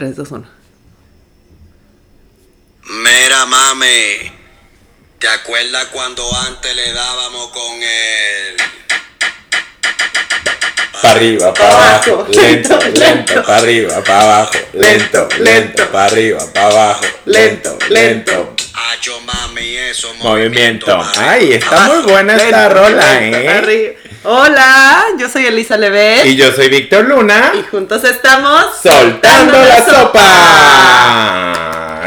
3, 2, 1. Mira, mami, ¿te acuerdas cuando antes le dábamos con el... Pa' arriba, pa' abajo, lento, lento, pa' arriba, pa' abajo, lento, lento, pa' arriba, pa' abajo, lento, lento. Hacho, mami, eso, Movimiento. Ay, está muy buena esta rola, ¿eh? Hola, yo soy Elisa Levet. Y yo soy Víctor Luna. Y juntos estamos soltando la sopa.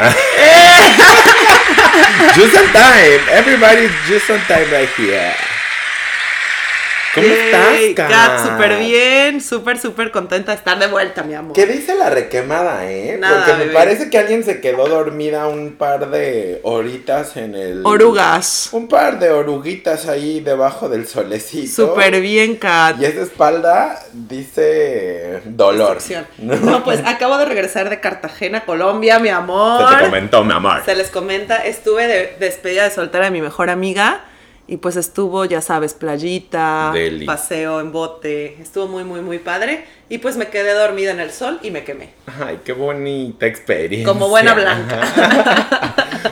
just on time. Everybody's just on time right here. ¿Cómo estás, Kat? Kat, súper bien, súper, súper contenta de estar de vuelta, mi amor. ¿Qué dice la requemada, eh? Nada, Porque me parece que alguien se quedó dormida un par de horitas en el. Orugas. Un par de oruguitas ahí debajo del solecito. Súper bien, Kat. Y esa espalda dice dolor. No, pues acabo de regresar de Cartagena, Colombia, mi amor. Se te comentó, mi amor. Se les comenta, estuve de despedida de soltera de mi mejor amiga y pues estuvo, ya sabes, playita, Deli. paseo en bote, estuvo muy, muy, muy padre y pues me quedé dormida en el sol y me quemé. Ay, qué bonita experiencia. Como buena blanca.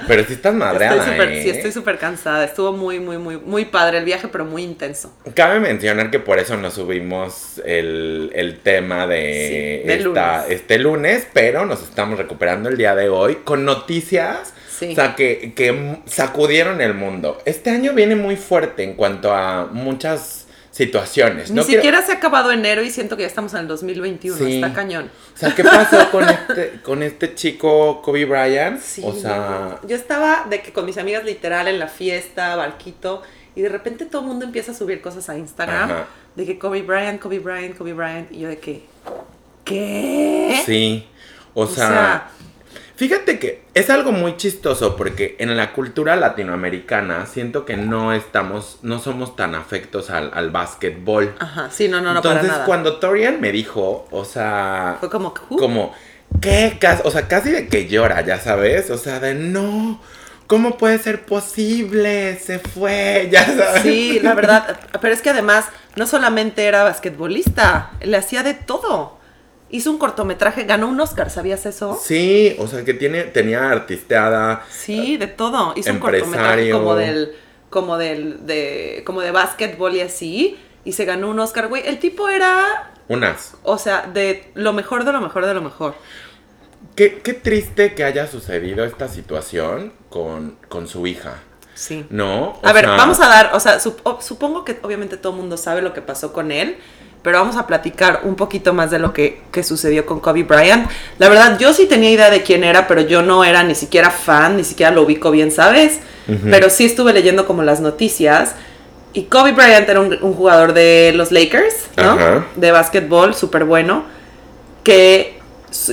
Pero sí estás madreada, Estoy súper- ¿eh? Sí, estoy súper cansada, estuvo muy, muy, muy, muy padre el viaje, pero muy intenso. Cabe mencionar que por eso no subimos el, el tema de, Sí, de esta- lunes. este lunes, pero nos estamos recuperando el día de hoy con noticias Sí. o sea, que, que sacudieron el mundo. Este año viene muy fuerte en cuanto a muchas situaciones. Ni No quiero- siquiera se ha acabado enero y siento que ya estamos en el 2021, Sí. está cañón. O sea, ¿qué pasó con este, con este chico Kobe Bryant? Sí, o sea, yo estaba de que con mis amigas literal en la fiesta, barquito, y de repente todo el mundo empieza a subir cosas a Instagram Ajá. de que Kobe Bryant, Kobe Bryant, Kobe Bryant, y yo de que, ¿qué? sí. O, O sea, sea, fíjate que es algo muy chistoso porque en la cultura latinoamericana siento que no estamos, no somos tan afectos al, al básquetbol. ajá, sí, no, no, no, Entonces, para nada. cuando Torian me dijo, o sea, Fue como, uh, como, ¿qué? O sea, casi de que llora, ya sabes, o sea, de no, ¿cómo puede ser posible? Se fue, ya sabes. Sí, la verdad, pero es que además no solamente era basquetbolista, le hacía de todo. Hizo un cortometraje, ganó un Oscar, ¿sabías eso? Sí, o sea, que tiene, tenía artisteada. Sí, de todo. Hizo un cortometraje como del, como del, de, como de básquetbol y así, y se ganó un Oscar, güey. El tipo era, Unas. o sea, de lo mejor de lo mejor de lo mejor. Qué, qué triste que haya sucedido esta situación con, con su hija, Sí. ¿no? O A ver, sea, vamos a dar, o sea, sup- supongo que obviamente todo el mundo sabe lo que pasó con él, pero vamos a platicar un poquito más de lo que, que sucedió con Kobe Bryant. La verdad, yo sí tenía idea de quién era, pero yo no era ni siquiera fan, ni siquiera lo ubico bien, ¿sabes? Pero sí estuve leyendo como las noticias. Y Kobe Bryant era un, un jugador de los Lakers, ¿no? De básquetbol, súper bueno, que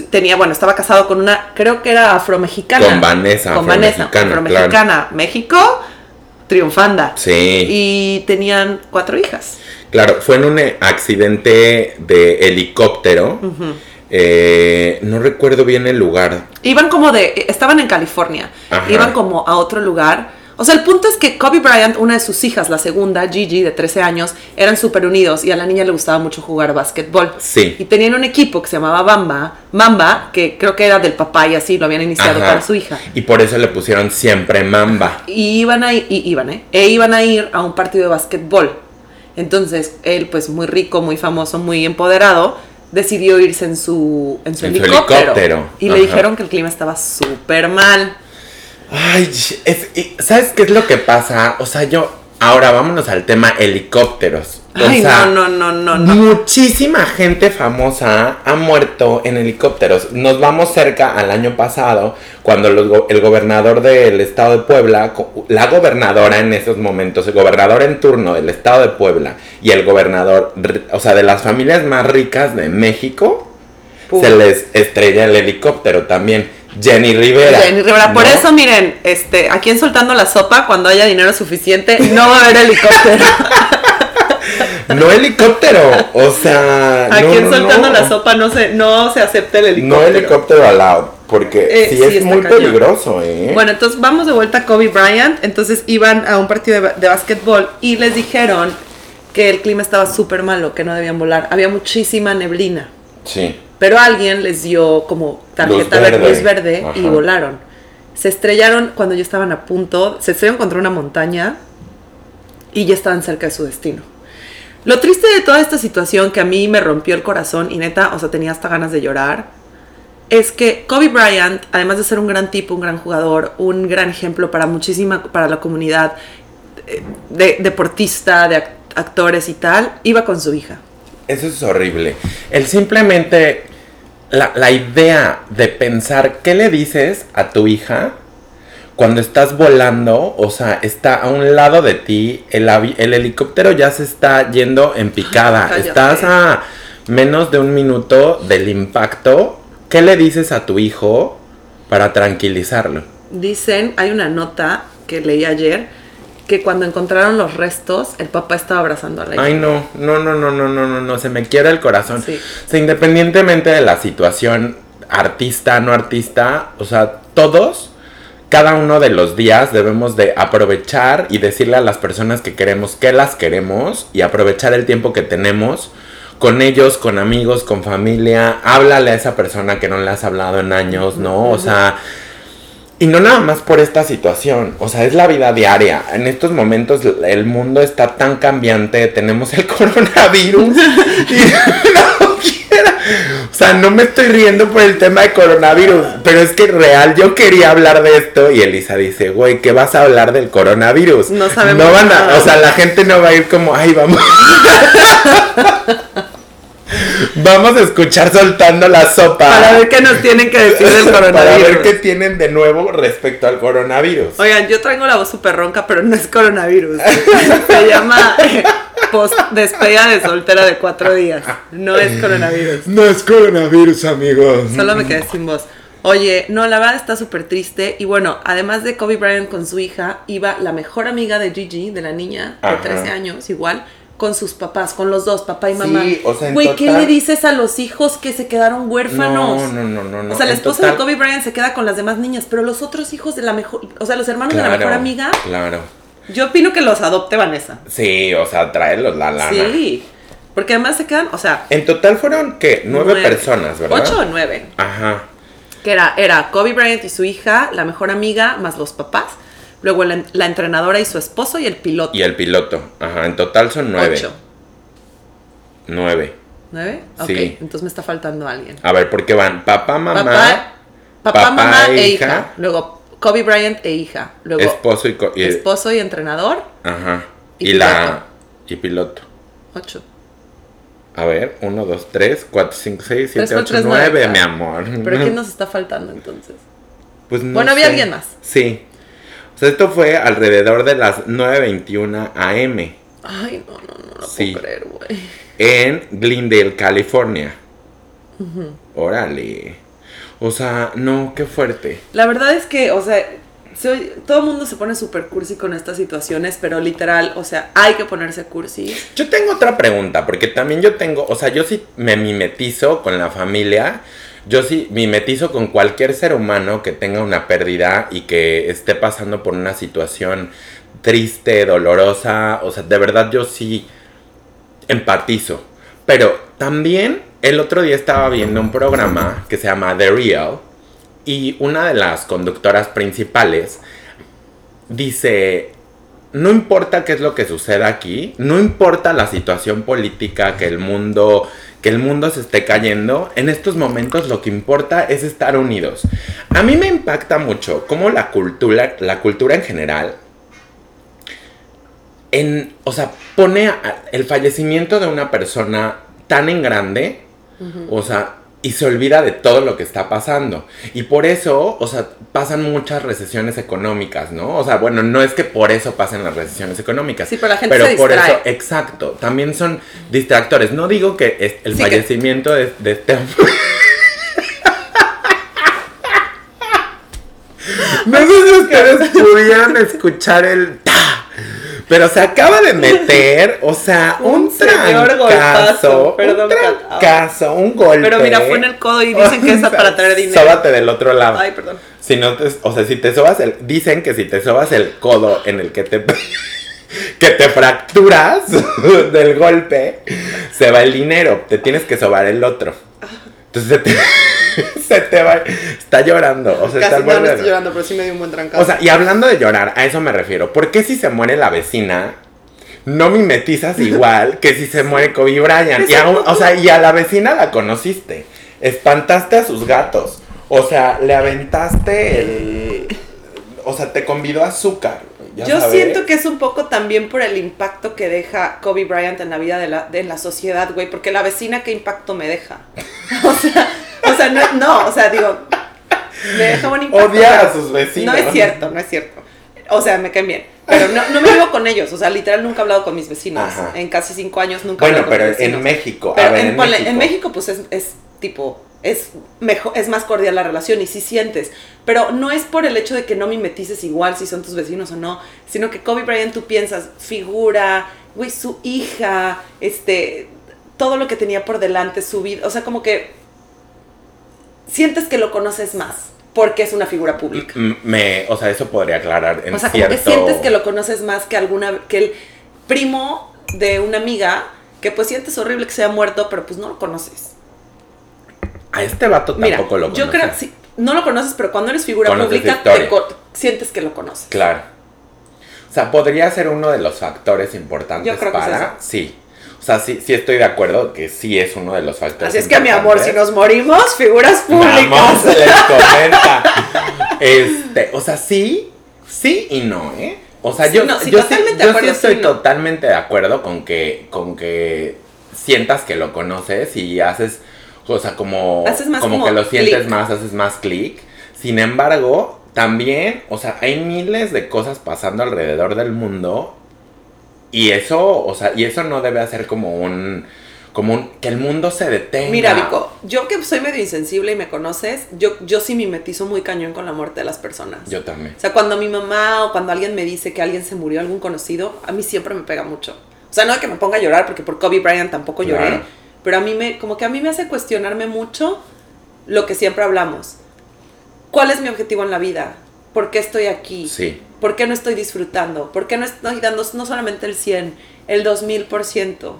tenía, bueno, estaba casado con una, creo que era afromexicana. Con Vanessa, Con Vanessa, afromexicana, afromexicana. México, triunfanda. Sí. Y tenían cuatro hijas. Claro, fue en un eh, accidente de helicóptero. Eh, no recuerdo bien el lugar. Iban como de, estaban en California, Ajá. iban como a otro lugar. O sea, el punto es que Kobe Bryant, una de sus hijas, la segunda, Gigi, de 13 años, eran súper unidos y a la niña le gustaba mucho jugar básquetbol. Sí. Y tenían un equipo que se llamaba Bamba, Mamba, que creo que era del papá y así, lo habían iniciado Ajá. para su hija. Y por eso le pusieron siempre Mamba. Y iban a y iban, ¿eh? E iban a ir a un partido de básquetbol. Entonces, él, pues muy rico, muy famoso, muy empoderado, decidió irse en su, en su, En su helicóptero. helicóptero, Y le dijeron que el clima estaba súper mal. Ay, es- y ¿sabes qué es lo que pasa? O sea, yo. Ahora vámonos al tema helicópteros. O Ay, sea, no, no, no, no, no. Muchísima gente famosa ha muerto en helicópteros. Nos vamos cerca al año pasado, cuando los go- el gobernador del estado de Puebla, la gobernadora en esos momentos, el gobernador en turno del estado de Puebla y el gobernador, o sea, de las familias más ricas de México, Pum. se les estrella el helicóptero también. Jenny Rivera. Jenny Rivera, por ¿no? eso miren, este, aquí en Soltando la Sopa, cuando haya dinero suficiente, no va a haber helicóptero. No helicóptero, o sea. aquí no, en Soltando no. la Sopa no se, no se acepta el helicóptero. No helicóptero al lado, porque Eh, sí, sí, es muy cañón. peligroso, ¿eh? Bueno, entonces vamos de vuelta a Kobe Bryant. Entonces iban a un partido de, de básquetbol y les dijeron que el clima estaba súper malo, que no debían volar. Había muchísima neblina. Sí. Pero alguien les dio como tarjeta Luz verde, luz verde y volaron. Se estrellaron cuando ya estaban a punto, se estrellaron contra una montaña y ya estaban cerca de su destino. Lo triste de toda esta situación que a mí me rompió el corazón y neta, o sea, tenía hasta ganas de llorar, es que Kobe Bryant, además de ser un gran tipo, un gran jugador, un gran ejemplo para muchísima, para la comunidad eh, de, deportista, de ac- actores y tal, iba con su hija. Eso es horrible. El simplemente, la, la idea de pensar qué le dices a tu hija cuando estás volando, o sea, está a un lado de ti, el, helicóptero ya se está yendo en picada, estás a menos de un minuto del impacto, ¿qué le dices a tu hijo para tranquilizarlo? Dicen, hay una nota que leí ayer, que cuando encontraron los restos, el papá estaba abrazando a la hija. Ay, no, no, no, no, no, no, no, no, se me quiebra el corazón. Sí. O sea, independientemente de la situación, artista, no artista, o sea, todos, cada uno de los días debemos de aprovechar y decirle a las personas que queremos que las queremos y aprovechar el tiempo que tenemos con ellos, con amigos, con familia. Háblale a esa persona que no le has hablado en años, ¿no? O sea... Y no nada más por esta situación, o sea, es la vida diaria. En estos momentos el mundo está tan cambiante, tenemos el coronavirus y no. O sea, no me estoy riendo por el tema de coronavirus, pero es que real yo quería hablar de esto y Elisa dice, güey, ¿qué vas a hablar del coronavirus? No sabemos No van a, o sea, la gente no va a ir como, ay, vamos. Vamos a escuchar soltando la sopa. Para ver qué nos tienen que decir del Para coronavirus. ver qué tienen de nuevo respecto al coronavirus. Oigan, yo traigo la voz súper ronca, pero no es coronavirus. Se llama post despedida de soltera de cuatro días. No es coronavirus. No es coronavirus, amigos. Solo me quedé sin voz. Oye, no, la verdad está súper triste. Y bueno, además de Kobe Bryant con su hija, iba la mejor amiga de Gigi, de la niña, de Ajá. 13 años, igual, con sus papás, con los dos, papá y mamá. Sí, o sea, en Güey, ¿qué total- le dices a los hijos que se quedaron huérfanos? No, no, no, no, no. O sea, la esposa total- de Kobe Bryant se queda con las demás niñas, pero los otros hijos de la mejor, o sea, los hermanos de la mejor amiga, Claro. Yo opino que los adopte Vanessa. Sí, o sea, tráelos la lana. Sí, porque además se quedan, o sea, En total fueron, ¿qué? Nueve, personas, ¿verdad? Ocho o nueve. Ajá. Que era, era Kobe Bryant y su hija, la mejor amiga, más los papás. Luego la, la entrenadora y su esposo y el piloto. Y el piloto. Ajá, en total son nueve. Ocho. Nueve. ¿Nueve? Ok, Sí. entonces me está faltando alguien. A ver, ¿por qué van? Papá, mamá, papá, papá, papá mamá e e hija. hija. Luego Kobe Bryant e hija. Luego esposo y, co- y- esposo y entrenador. Ajá. y Y, la... piloto. Y piloto. Ocho. A ver, uno, dos, tres, cuatro, cinco, seis, Tres siete, por ocho, tres, nueve, nueve. mi amor. ¿Pero quién nos está faltando entonces? Pues no Bueno, había sé. alguien más. Sí. O sea, esto fue alrededor de las 9.21 am Ay, no, no, no, no Sí. puedo creer, güey. en Glendale, California. Órale. O sea, no, qué fuerte. La verdad es que, o sea, soy- todo el mundo se pone súper cursi con estas situaciones, pero literal, o sea, hay que ponerse cursi. Yo tengo otra pregunta, porque también yo tengo, o sea, yo sí me mimetizo con la familia, yo sí mimetizo con cualquier ser humano que tenga una pérdida y que esté pasando por una situación triste, dolorosa, o sea, de verdad yo sí empatizo. Pero también el otro día estaba viendo un programa que se llama The Real y una de las conductoras principales dice, no importa qué es lo que suceda aquí, no importa la situación política que el mundo que el mundo se esté cayendo, en estos momentos lo que importa es estar unidos. A mí me impacta mucho cómo la cultura, la cultura en general en, o sea, pone el fallecimiento de una persona tan en grande, o sea, y se olvida de todo lo que está pasando. Y por eso, o sea, pasan muchas recesiones económicas, ¿no? O sea, bueno, no es que por eso pasen las recesiones económicas. Sí, pero la gente pero se por distrae. eso, exacto, también son distractores. No digo que es- el Sí, que- fallecimiento de, de este hombre... No sé si ustedes pudieran escuchar el pero se acaba de meter, o sea, un, Un señor golpazo, perdón, un trancazo, un golpe. Pero mira, fue en el codo y dicen que es para traer dinero. Sóbate del otro lado. Ay, perdón. Si no te, o sea, si te sobas el, dicen que si te sobas el codo en el que te que te fracturas del golpe, se va el dinero, te tienes que sobar el otro. Entonces se te, se te va, está llorando, o sea, está Casi no, no volviendo. estoy llorando, pero sí me dio un buen trancazo. O sea, y hablando de llorar, a eso me refiero. ¿Por qué si se muere la vecina, no mimetizas igual que si se muere Kobe Bryant? Y a, o sea, y a la vecina la conociste. Espantaste a sus gatos. O sea, le aventaste el... O sea, te convidó azúcar. ya Yo sabes. siento que es un poco también por el impacto que deja Kobe Bryant en la vida de la, de la sociedad, güey, porque la vecina, ¿qué impacto me deja? O sea, o sea no, no, o sea, digo, me deja un impacto. Odia a sus vecinos. No es cierto, no es cierto. O sea, me caen bien. Pero no, no me vivo con ellos, o sea, literal nunca he hablado con mis vecinos. Ajá. En casi cinco años nunca he Bueno, hablado con pero mis vecinos. en México. Pero a ver, en, en, ponle, México. en México, pues es, es tipo, es mejor, es más cordial la relación y sí sientes. Pero no es por el hecho de que no mimetices igual si son tus vecinos o no, sino que Kobe Bryant tú piensas, figura, güey, su hija, este, todo lo que tenía por delante, su vida, o sea, como que sientes que lo conoces más porque es una figura pública. Me, o sea, eso podría aclarar en O sea, como cierto... que sientes que lo conoces más que alguna que el primo de una amiga que pues sientes horrible que se haya muerto, pero pues no lo conoces. A este vato Mira, tampoco lo yo creo conoces. sí, no lo conoces, pero cuando eres figura Conoces pública te sientes que lo conoces. Claro. O sea, podría ser uno de los factores importantes Yo creo que es para. Sí. O sea, sí, sí estoy de acuerdo que sí es uno de los factores Así es que mi amor, si nos morimos, figuras Vamos, públicas. se les comenta. Este, o sea, sí, sí y no, ¿eh? O sea, Sí, yo, no, sí, yo, sí, acuerdo, estoy no. totalmente de acuerdo con que, con que sientas que lo conoces y haces, o sea, como, Haces más como, como que lo sientes más, haces más clic. Sin embargo, también, o sea, hay miles de cosas pasando alrededor del mundo y eso, o sea, y eso no debe hacer como un, como un, que el mundo se detenga. Mira, Vico, yo que soy medio insensible y me conoces, yo, yo sí mimetizo muy cañón con la muerte de las personas. Yo también. O sea, cuando mi mamá o cuando alguien me dice que alguien se murió, algún conocido, a mí siempre me pega mucho. O sea, no de que me ponga a llorar, porque por Kobe Bryant tampoco lloré, Claro. pero a mí me, como que a mí me hace cuestionarme mucho lo que siempre hablamos. ¿Cuál es mi objetivo en la vida? ¿Por qué estoy aquí? Sí. ¿Por qué no estoy disfrutando? ¿Por qué no estoy dando no solamente el 100, el 2000%?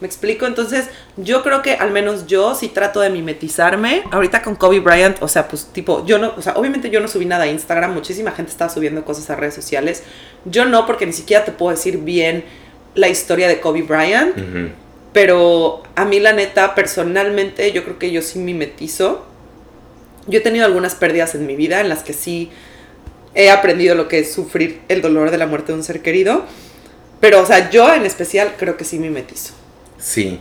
¿Me explico? Entonces, yo creo que al menos yo sí trato de mimetizarme. Ahorita con Kobe Bryant, o sea, pues tipo, yo no, o sea, obviamente yo no subí nada a Instagram, muchísima gente estaba subiendo cosas a redes sociales. Yo no, porque ni siquiera te puedo decir bien la historia de Kobe Bryant. Pero a mí la neta, personalmente, yo creo que yo sí mimetizo. Yo he tenido algunas pérdidas en mi vida en las que sí he aprendido lo que es sufrir el dolor de la muerte de un ser querido. Pero, o sea, yo en especial creo que sí mimetizo. Sí.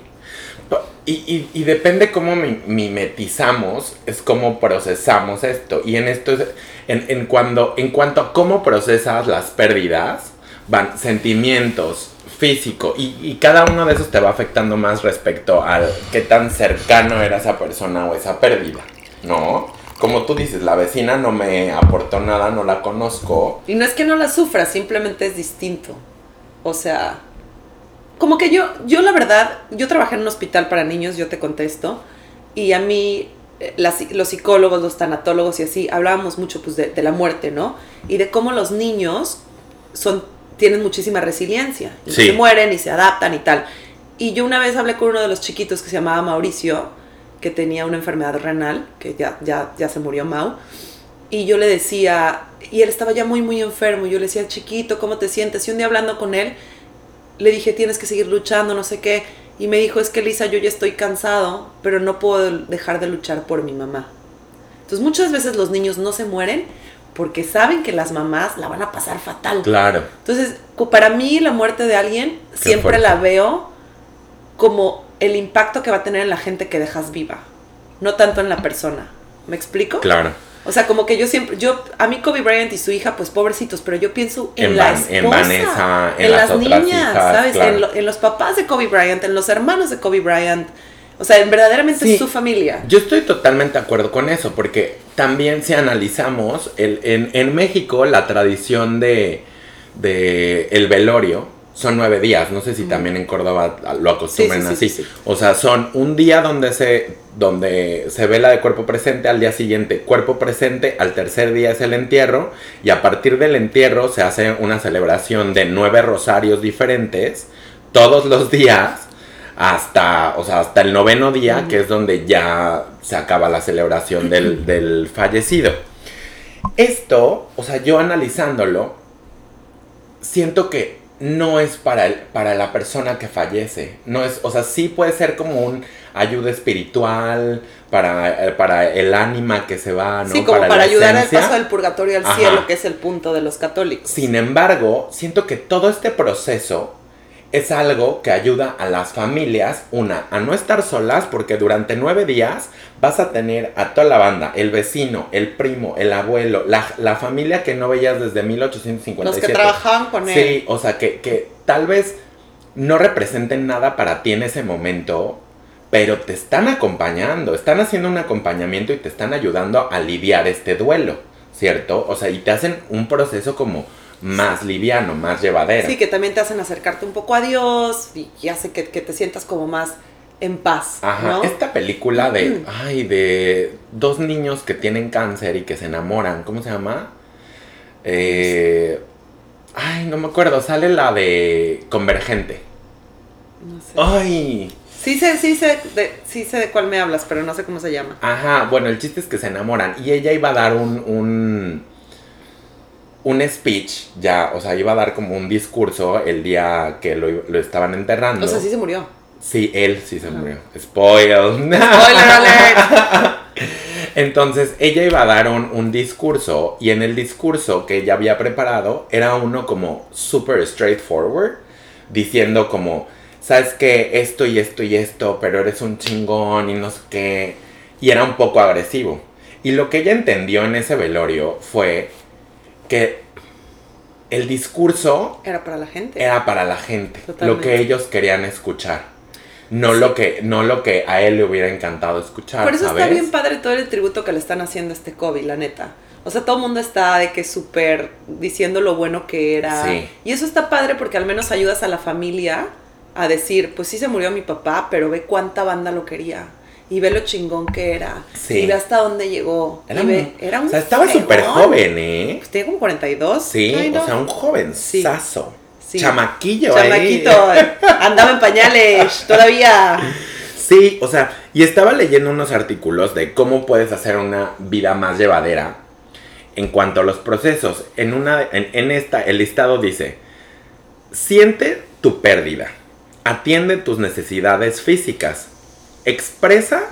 Y, y- depende cómo mi- mimetizamos, es cómo procesamos esto. Y en esto, es- en, en, cuando, en cuanto a cómo procesas las pérdidas, van sentimientos, físico, y, y cada uno de esos te va afectando más respecto al qué tan cercano era esa persona o esa pérdida, ¿no? Como tú dices, la vecina no me aportó nada, no la conozco. Y no es que no la sufra, simplemente es distinto. O sea, como que yo, yo la verdad, yo trabajé en un hospital para niños, yo te contesto, y a mí eh, las- los psicólogos, los tanatólogos y así, hablábamos mucho pues de, de la muerte, ¿no? Y de cómo los niños son, tienen muchísima resiliencia, y Sí. se mueren y se adaptan y tal. Y yo una vez hablé con uno de los chiquitos que se llamaba Mauricio, que tenía una enfermedad renal, que ya, ya, ya se murió Mau, y yo le decía, y él estaba ya muy, muy enfermo, y yo le decía, chiquito, ¿cómo te sientes? Y un día hablando con él, le dije, tienes que seguir luchando, no sé qué, y me dijo, es que Lisa, yo ya estoy cansado, pero no puedo dejar de luchar por mi mamá. Entonces muchas veces los niños no se mueren porque saben que las mamás la van a pasar fatal. Claro. Entonces, para mí la muerte de alguien siempre fuerte. la veo como el impacto que va a tener en la gente que dejas viva, no tanto en la persona. ¿Me explico? Claro. O sea, como que yo siempre, yo, a mí Kobe Bryant y su hija, pues pobrecitos, pero yo pienso en, En la esposa, en Vanessa, en en las las otras niñas, hijas, ¿sabes? claro. En, lo- en los papás de Kobe Bryant, en los hermanos de Kobe Bryant. O sea, en verdaderamente Sí. su familia. Yo estoy totalmente de acuerdo con eso, porque también si analizamos, el, en, en México la tradición de, de el velorio son nueve días, no sé si también en Córdoba lo acostumbran Sí, sí, sí, así. sí, sí. O sea, son un día donde se, donde se vela de cuerpo presente, al día siguiente cuerpo presente, al tercer día es el entierro, y a partir del entierro se hace una celebración de nueve rosarios diferentes, todos los días, hasta, o sea, hasta el noveno día, que es donde ya se acaba la celebración del, del fallecido. Esto, o sea, yo analizándolo, siento que no es para, el, para la persona que fallece. No es, o sea, sí puede ser como un ayuda espiritual para, eh, para el ánima que se va, ¿no? Sí, como para, la ayudar al paso del purgatorio al Ajá. cielo, que es el punto de los católicos. Sin embargo, siento que todo este proceso es algo que ayuda a las familias, una, a no estar solas, porque durante nueve días vas a tener a toda la banda, el vecino, el primo, el abuelo, la, la familia que no veías desde 1857. Los que trabajaban con él. Sí, o sea, que, que tal vez no representen nada para ti en ese momento, pero te están acompañando, están haciendo un acompañamiento y te están ayudando a lidiar este duelo, ¿cierto? O sea, y te hacen un proceso como más liviano, más llevadero. Sí, que también te hacen acercarte un poco a Dios y, y hace que, que te sientas como más en paz, Ajá, ¿no? esta película de, ay, de dos niños que tienen cáncer y que se enamoran, ¿cómo se llama? Eh, ay, no me acuerdo, sale la de Convergente. No sé. Ay, Sí sé, sí sé, de, sí sé de cuál me hablas, pero no sé cómo se llama. Ajá, bueno, el chiste es que se enamoran y ella iba a dar un, un, un speech, ya, o sea, iba a dar como un discurso el día que lo, lo estaban enterrando. O sea, sí se murió. Sí, él sí se murió. Spoil. Spoiler alert. Entonces, ella iba a dar un, un discurso y en el discurso que ella había preparado era uno como super straightforward, diciendo como, sabes que esto y esto y esto, pero eres un chingón y no sé qué. Y era un poco agresivo. Y lo que ella entendió en ese velorio fue que el discurso Era para la gente. era para la gente, lo que ellos querían escuchar. No lo que no lo que a él le hubiera encantado escuchar, Por eso ¿sabes? está bien padre todo el tributo que le están haciendo a este Kobe, la neta. O sea, todo el mundo está de que súper diciendo lo bueno que era. Sí. Y eso está padre porque al menos ayudas a la familia a decir, pues sí se murió mi papá, pero ve cuánta banda lo quería. Y ve lo chingón que era. Sí. Y ve hasta dónde llegó. Era, y ve, un- era un o sea, estaba súper joven, ¿eh? Pues tenía como 42. Sí, o sea, un jovenzazo. Sí. Chamaquillo, ahí. Chamaquito. Andaba en pañales todavía. Sí, o sea, y estaba leyendo unos artículos de cómo puedes hacer una vida más llevadera en cuanto a los procesos. En, una, en, en esta, el listado dice, siente tu pérdida, atiende tus necesidades físicas, expresa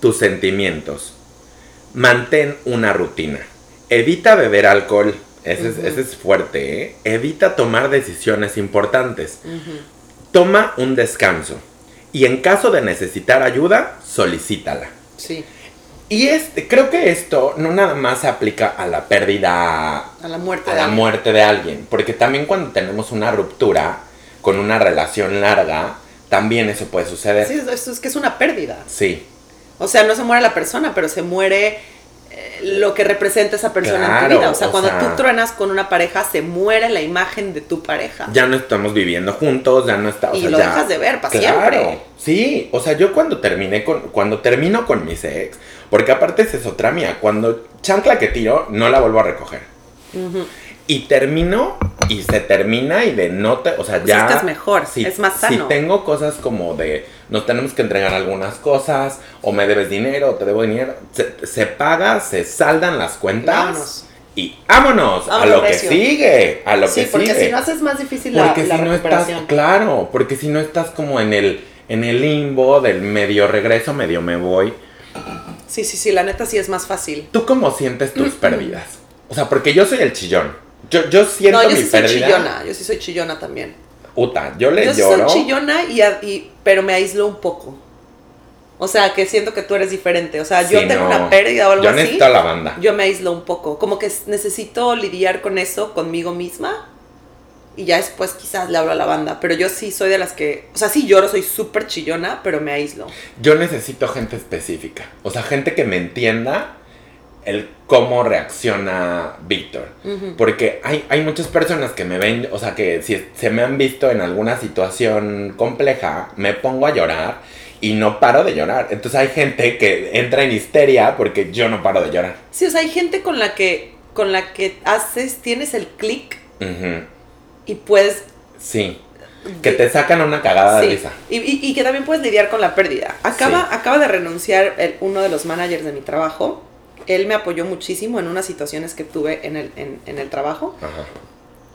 tus sentimientos, mantén una rutina, evita beber alcohol, ese, es, ese es fuerte, ¿eh? evita tomar decisiones importantes, toma un descanso y en caso de necesitar ayuda, solicítala. Sí, Y este, creo que esto no nada más se aplica a la pérdida, a la muerte. a de la alguien. muerte de alguien, porque también cuando tenemos una ruptura con una relación larga, también eso puede suceder. Sí, esto es que es una pérdida. Sí, O sea, no se muere la persona, pero se muere lo que representa esa persona en tu vida. O sea, o cuando sea- tú truenas con una pareja, se muere la imagen de tu pareja. ya no estamos viviendo juntos, ya no está, o Y sea, lo ya- dejas de ver pa' Claro, siempre. Sí, o sea, yo cuando terminé con, cuando termino con mis ex, porque aparte esa es otra mía, cuando chancla que tiro, no la vuelvo a recoger. Y termino y se termina y de no te, o sea, Pues ya. es que es mejor, es más Si sano. tengo cosas como de nos tenemos que entregar algunas cosas, o me debes dinero, o te debo dinero, se, se paga, se saldan las cuentas. Vámonos. Y vámonos, a lo que sigue, a lo Sí, que porque sigue. si no haces más difícil porque la si no estás, claro, porque si no estás como en el, en el limbo del medio regreso, medio me voy. Sí, sí, sí, la neta sí es más fácil. ¿Tú cómo sientes tus pérdidas? O sea, porque yo soy el chillón. Yo, yo siento No, yo mi sí soy chillona, yo sí soy chillona también. Uta, yo le Yo sí lloro. soy chillona, y, pero me aíslo un poco. O sea, que siento que tú eres diferente. O sea, yo Sí, tengo no. una pérdida o algo Yo así. necesito a la banda. Yo me aíslo un poco. Como que necesito lidiar con eso conmigo misma. Y ya después quizás le hablo a la banda. Pero yo sí soy de las que. O sea, sí lloro, soy súper chillona, pero me aíslo. Yo necesito gente específica. O sea, gente que me entienda el cómo reacciona Víctor. Porque hay, hay muchas personas que me ven, o sea, que si se me han visto en alguna situación compleja, me pongo a llorar y no paro de llorar. Entonces hay gente que entra en histeria porque yo no paro de llorar. Sí, o sea, hay gente con la que. Con la que haces, tienes el clic y puedes Sí. que te sacan una cagada de risa. y, y- y que también puedes lidiar con la pérdida. Acaba, Sí. acaba de renunciar el- uno de los managers de mi trabajo. Él me apoyó muchísimo en unas situaciones que tuve en el, en, en el trabajo. Ajá.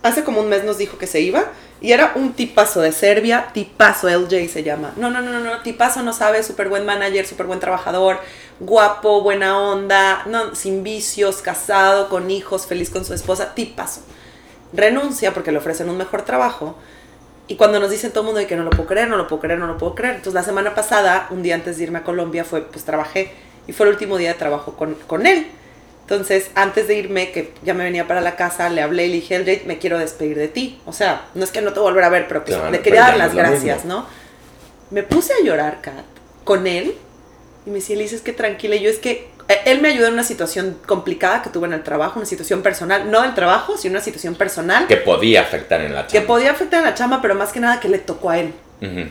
Hace como un mes nos dijo que se iba y era un tipazo de Serbia, tipazo LJ se llama. No, no, no, no, no, tipazo no sabe, súper buen manager, súper buen trabajador, guapo, buena onda, no, sin vicios, casado, con hijos, feliz con su esposa, tipazo. Renuncia porque le ofrecen un mejor trabajo y cuando nos dicen todo el mundo de que no lo puedo creer, no lo puedo creer, no lo puedo creer. Entonces la semana pasada, un día antes de irme a Colombia, fue, pues trabajé y fue el último día de trabajo con, con él. Entonces, antes de irme, que ya me venía para la casa, le hablé y le dije, me quiero despedir de ti. O sea, no es que no te volver a ver, pero pues, Claro, le quería dar las gracias. ¿no? Me puse a llorar, Kat, con él. Y me decía, Elisa, es que tranquila. Y yo es que eh, él me ayudó en una situación complicada que tuve en el trabajo, una situación personal, no del trabajo, sino una situación personal Que podía afectar en la que chamba. podía afectar a la chamba, pero más que nada que le tocó a él.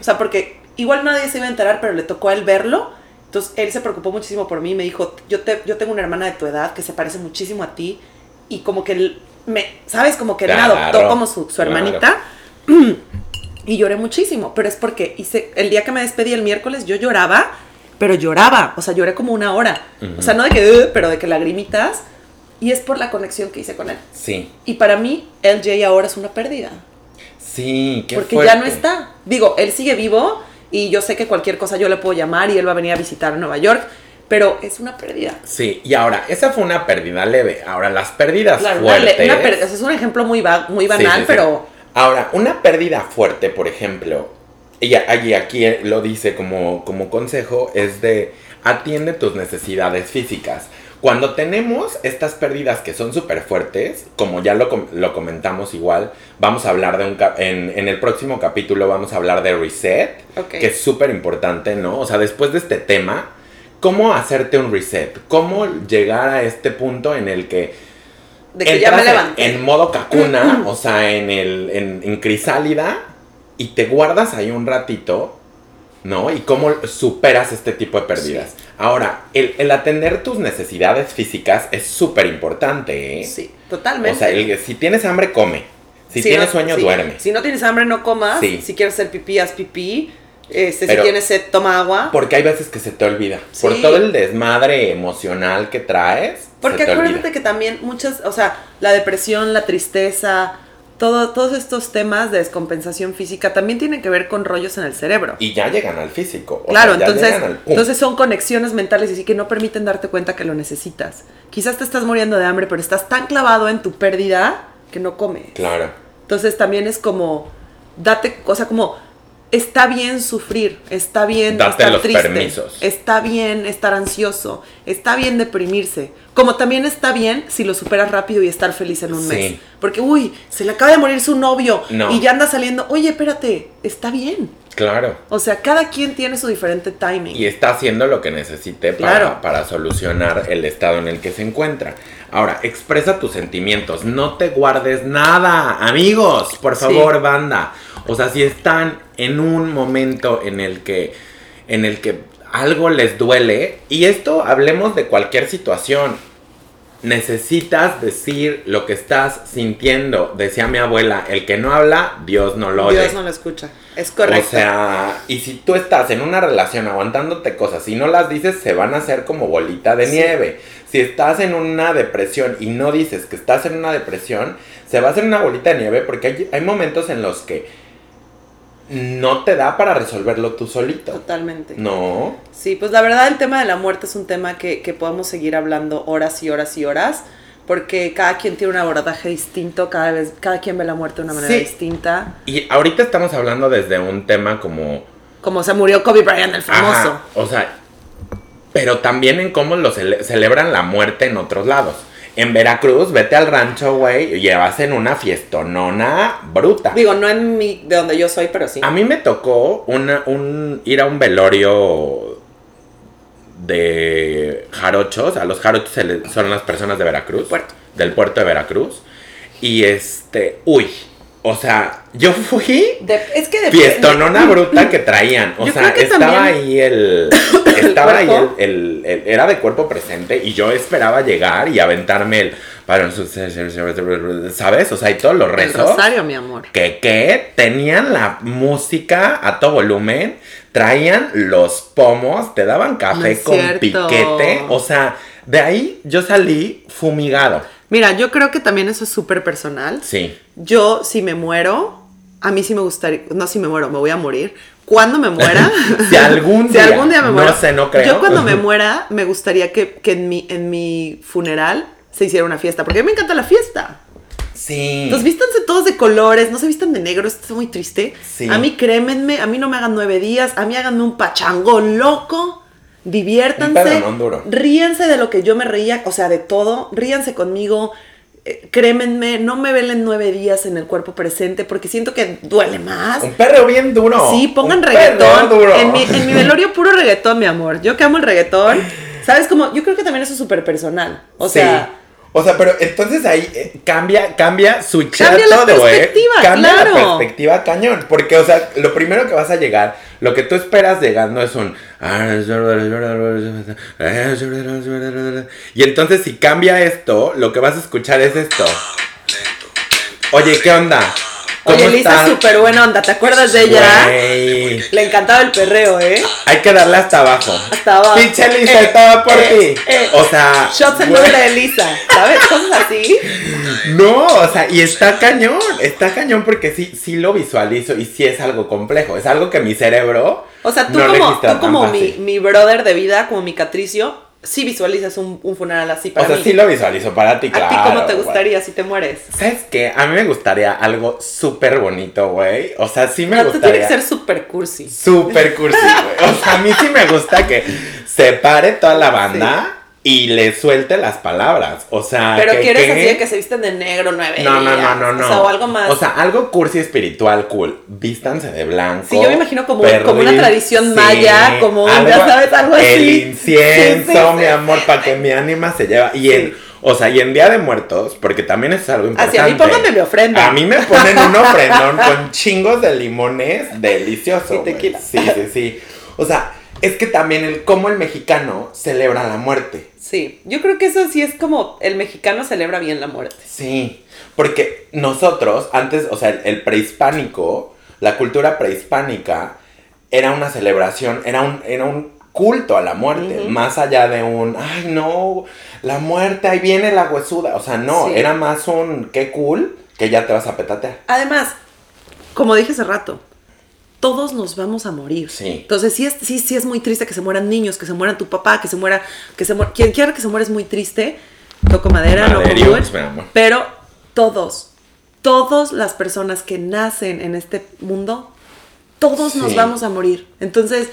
O sea, porque igual nadie se iba a enterar, pero le tocó a él verlo. Entonces él se preocupó muchísimo por mí y me dijo, yo, te, yo tengo una hermana de tu edad que se parece muchísimo a ti y como que él me, ¿sabes? Como que él me Claro, adoptó como su, su claro. hermanita. Y lloré muchísimo, pero es porque hice, el día que me despedí el miércoles yo lloraba, pero lloraba, o sea, lloré como una hora. O sea, no de que, pero de que lagrimitas. Y es por la conexión que hice con él. Sí, Y para mí, LJ ahora es una pérdida. sí, qué porque fuerte. ya no está. Digo, él sigue vivo y yo sé que cualquier cosa yo le puedo llamar y él va a venir a visitar a Nueva York, pero es una pérdida. Sí, y ahora, esa fue una pérdida leve. Ahora, las pérdidas Claro, fuertes. una pérdida. Es un ejemplo muy, muy banal, sí, sí. pero Ahora, una pérdida fuerte, por ejemplo, y aquí lo dice como, como consejo, es de atiende tus necesidades físicas. Cuando tenemos estas pérdidas que son súper fuertes, como ya lo, com- lo comentamos igual, vamos a hablar de un... En, en el próximo capítulo vamos a hablar de reset, que es súper importante, ¿no? O sea, después de este tema, ¿cómo hacerte un reset? ¿Cómo llegar a este punto en el que de que ya me entras en- levanté. En, modo cacuna, o sea, en, el, en, en crisálida, y te guardas ahí un ratito, ¿no? Y cómo superas este tipo de pérdidas. Ahora, el, el atender tus necesidades físicas es súper importante, ¿eh? sí, totalmente. O sea, el- si tienes hambre, come. Si tienes no- sueño, sí. duerme. Si no tienes hambre, no comas. Sí. Si quieres hacer pipí, haz pipí. Este, Pero- si tienes sed, toma agua. Porque hay veces que se te olvida. Por todo el desmadre emocional que traes. Porque acuérdate que también muchas, o sea, la depresión, la tristeza, todo, todos estos temas de descompensación física también tienen que ver con rollos en el cerebro. Y ya llegan al físico. o claro, sea, entonces, al entonces son conexiones mentales y sí que no permiten darte cuenta que lo necesitas. Quizás te estás muriendo de hambre, pero estás tan clavado en tu pérdida que no comes. Claro. Entonces también es como, date, o sea, como, está bien sufrir, está bien Date estar los triste, permisos. está bien estar ansioso, está bien deprimirse, como también está bien si lo superas rápido y estar feliz en un Sí. mes. Porque, uy, se le acaba de morir su novio No. y ya anda saliendo, oye, espérate, está bien. Claro. O sea, cada quien tiene su diferente timing. y está haciendo lo que necesite para, Claro. para solucionar el estado en el que se encuentra. Ahora, expresa tus sentimientos, no te guardes nada, amigos, por Sí. favor, banda. O sea, si están en un momento en el que en el que algo les duele y esto hablemos de cualquier situación. Necesitas decir lo que estás sintiendo. Decía mi abuela, el que no habla, Dios no lo oye. Dios no lo escucha. Es correcto. O sea, y si tú estás en una relación aguantándote cosas y no las dices, se van a hacer como bolita de Sí. nieve. Si estás en una depresión y no dices que estás en una depresión, se va a hacer una bolita de nieve porque hay, hay momentos en los que no te da para resolverlo tú solito. Totalmente. No. Sí, pues la verdad el tema de la muerte es un tema que, que podemos seguir hablando horas y horas y horas, porque cada quien tiene un abordaje distinto, cada vez, cada quien ve la muerte de una manera Sí. distinta. Y ahorita estamos hablando desde un tema como Como se murió Kobe Bryant, el famoso. Ajá, o sea, pero también en cómo lo cele- celebran la muerte en otros lados. En Veracruz, vete al rancho, güey, y llevas en una fiestonona bruta. Digo, no en mi, de donde yo soy, pero sí. A mí me tocó una, un, ir a un velorio de jarochos. A los jarochos se le- son las personas de Veracruz. Puerto. Del puerto de Veracruz. Y este, uy, o sea, yo fui De- es que de fiestonona bruta que traían. O sea, estaba ahí el. Estaba ahí el, el- el- Era de cuerpo presente y yo esperaba llegar y aventarme el. para ¿sabes? O sea, y todos los El rezos. rosario, mi amor. Que, que tenían la música a todo volumen, traían los pomos, te daban café con cierto. piquete. O sea, de ahí yo salí fumigado. Mira, yo creo que también eso es súper personal. Sí. Yo, si me muero, a mí sí me gustaría, no si me muero, me voy a morir. Cuando me muera, Si algún si día, algún día me no muero, sé, no creo. Yo cuando me muera, me gustaría que, que en, mi, en mi funeral se hiciera una fiesta, porque a mí me encanta la fiesta. Sí. Entonces vístanse todos de colores, no se vistan de negro, esto es muy triste. Sí. A mí crémenme, a mí no me hagan nueve días, a mí háganme un pachango loco, diviértanse, ríense de lo que yo me reía, o sea, de todo, ríanse conmigo, eh, crémenme, no me velen nueve días en el cuerpo presente porque siento que duele más. Un perro bien duro. Sí, pongan Un reggaetón. duro. En mi, en mi velorio puro reggaetón, mi amor. Yo que amo el reggaetón. ¿Sabes cómo? Yo creo que también eso es súper personal. O Sí. sea, O sea, pero entonces ahí eh, cambia, cambia su Cambia la todo, ¿eh? perspectiva, Cambia claro. la perspectiva cañón. Porque, o sea, lo primero que vas a llegar, lo que tú esperas llegando es un. Y entonces, si cambia esto, lo que vas a escuchar es esto. Oye, ¿qué onda? ¿Cómo oye, Lisa es súper buena onda. ¿Te acuerdas de ella? Le encantaba el perreo, ¿eh? Hay que darle hasta abajo. Hasta abajo. Pinche Lisa, Eh, estaba por eh, ti. eh. O sea. Shots en nombre de Lisa. ¿Sabes? Cosas así. No, o sea, y está cañón, está cañón porque sí, sí lo visualizo y sí es algo complejo, es algo que mi cerebro O sea, tú no como, tú como mi, mi brother de vida, como mi Catricio, sí visualizas un, un funeral así para O sea, mí. sí lo visualizo para ti, ¿A claro. ti cómo te gustaría si te mueres? ¿Sabes qué? A mí me gustaría algo súper bonito, güey. O sea, sí me No, gustaría. tienes que ser súper cursi. Súper cursi, güey. O sea, a mí sí me gusta que se pare toda la banda y le suelte las palabras. O sea, Pero que, quieres que- así de que se visten de negro nueve No, no, no, no, no. O sea, o algo más. O sea, algo cursi espiritual cool. Vístanse de blanco. Sí, yo me imagino como- como una tradición maya, como un, ya sabes, algo así. El incienso, Sí, sí, mi amor, para que mi ánima se lleva. Y en, Sí. o sea, y en Día de Muertos, porque también es algo importante. Así, a mí pónganme mi ofrenda. A mí me ponen un ofrendón con chingos de limones delicioso. Y tequila. Sí, sí, sí. O sea, es que también el cómo el mexicano celebra la muerte. Sí, yo creo que eso sí es como el mexicano celebra bien la muerte. Sí, porque nosotros, antes, o sea, el, el prehispánico, la cultura prehispánica, era una celebración, era un, era un culto a la muerte, más allá de un, ay no, la muerte, ahí viene la huesuda, o sea, no, Sí. era más un, qué cool, que ya te vas a petatear. Además, como dije hace rato, todos nos vamos a morir. Sí. Entonces, sí es, sí, sí es muy triste que se mueran niños, que se muera tu papá, que se muera, que se muera, quien quiera que se muera es muy triste. Toco madera, no amor. Pero todos, todas las personas que nacen en este mundo, todos nos vamos a morir. Entonces,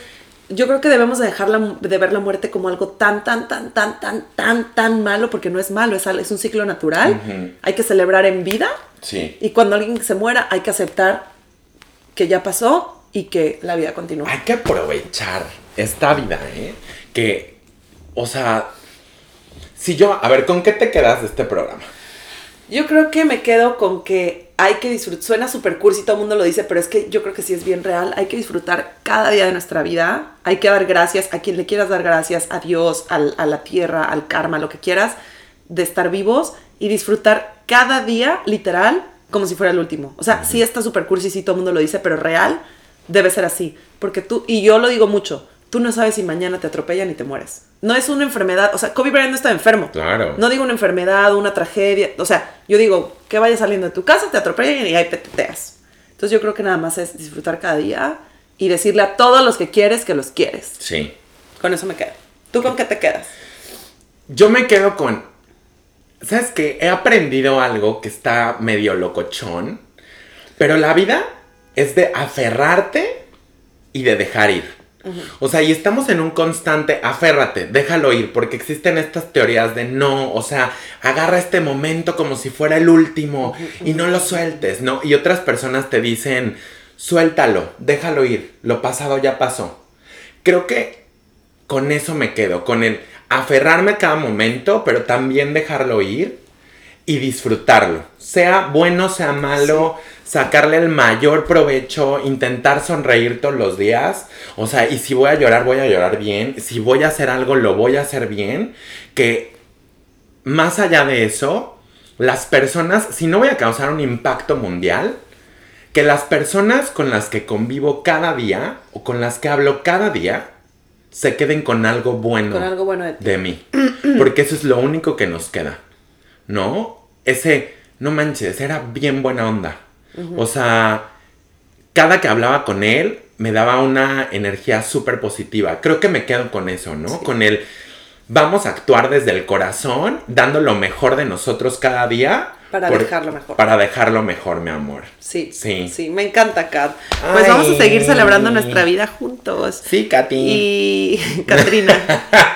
yo creo que debemos de dejar la, de ver la muerte como algo tan, tan, tan, tan, tan, tan, tan malo, porque no es malo, es, es un ciclo natural. Hay que celebrar en vida. Sí. Y cuando alguien se muera, hay que aceptar que ya pasó y que la vida continúa. Hay que aprovechar esta vida, ¿eh? Que, o sea, si yo, a ver, ¿con qué te quedas de este programa? Yo creo que me quedo con que hay que disfrutar. Suena super cursi, todo el mundo lo dice, pero es que yo creo que sí es bien real. Hay que disfrutar cada día de nuestra vida. Hay que dar gracias a quien le quieras dar gracias, a Dios, al- a la tierra, al karma, lo que quieras, de estar vivos y disfrutar cada día, literal, como si fuera el último. O sea, sí está super cursi, sí todo el mundo lo dice, pero real debe ser así. Porque tú, y yo lo digo mucho, tú no sabes si mañana te atropellan y te mueres. No es una enfermedad, o sea, Kobe Bryant no está enfermo. Claro. No digo una enfermedad, una tragedia. O sea, yo digo que vayas saliendo de tu casa, te atropellan y ahí peteteas. Entonces yo creo que nada más es disfrutar cada día y decirle a todos los que quieres que los quieres. Sí. Con eso me quedo. ¿Tú con qué te quedas? Yo me quedo con. ¿Sabes qué? He aprendido algo que está medio locochón. Pero la vida es de aferrarte y de dejar ir. O sea, y estamos en un constante aférrate, déjalo ir, porque existen estas teorías de no, o sea, agarra este momento como si fuera el último y no lo sueltes, ¿no? Y otras personas te dicen, suéltalo, déjalo ir, lo pasado ya pasó. Creo que con eso me quedo, con el aferrarme a cada momento, pero también dejarlo ir y disfrutarlo. Sea bueno, sea malo, sacarle el mayor provecho, intentar sonreír todos los días. O sea, y si voy a llorar, voy a llorar bien. Si voy a hacer algo, lo voy a hacer bien. Que más allá de eso, las personas, si no voy a causar un impacto mundial, que las personas con las que convivo cada día o con las que hablo cada día se queden con algo bueno, Con algo bueno de de mí. Porque eso es lo único que nos queda. ¿No? Ese, no manches, era bien buena onda. O sea, cada que hablaba con él me daba una energía súper positiva. Creo que me quedo con eso, ¿no? Con el vamos a actuar desde el corazón, dando lo mejor de nosotros cada día. Para dejarlo mejor. Para dejarlo mejor, mi amor. Sí, Sí. sí, me encanta, Kat. Pues Ay. vamos a seguir celebrando nuestra vida juntos. Sí, Katy. Y Katrina.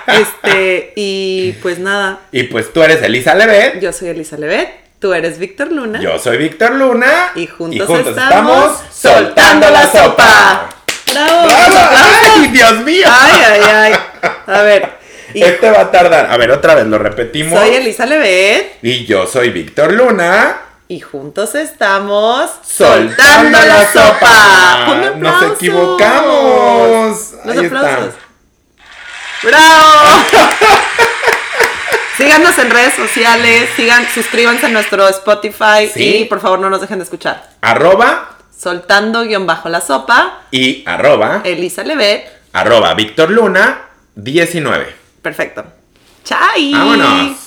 este, y pues nada, Y pues tú eres Elisa Levet. yo soy Elisa Levet, tú eres Víctor Luna. Yo soy Víctor Luna. Y juntos, estamos soltando la sopa. ¡Bravo! ¡Bravo! ¡Ay, Dios mío! ¡Ay, ay, ay! A ver, y Este va a tardar. A ver, otra vez lo repetimos. soy Elisa Levet Y yo soy Víctor Luna. y juntos estamos Soltando la sopa. Nos equivocamos. Los Ahí aplausos. ¡Bravo! Síganos en redes sociales, sigan, suscríbanse a nuestro Spotify Sí. y por favor no nos dejen de escuchar. Arroba Soltando guion bajo la sopa, y arroba. Elisa Levet. Arroba Víctor Luna 19. Perfecto. ¡Chai! Vámonos.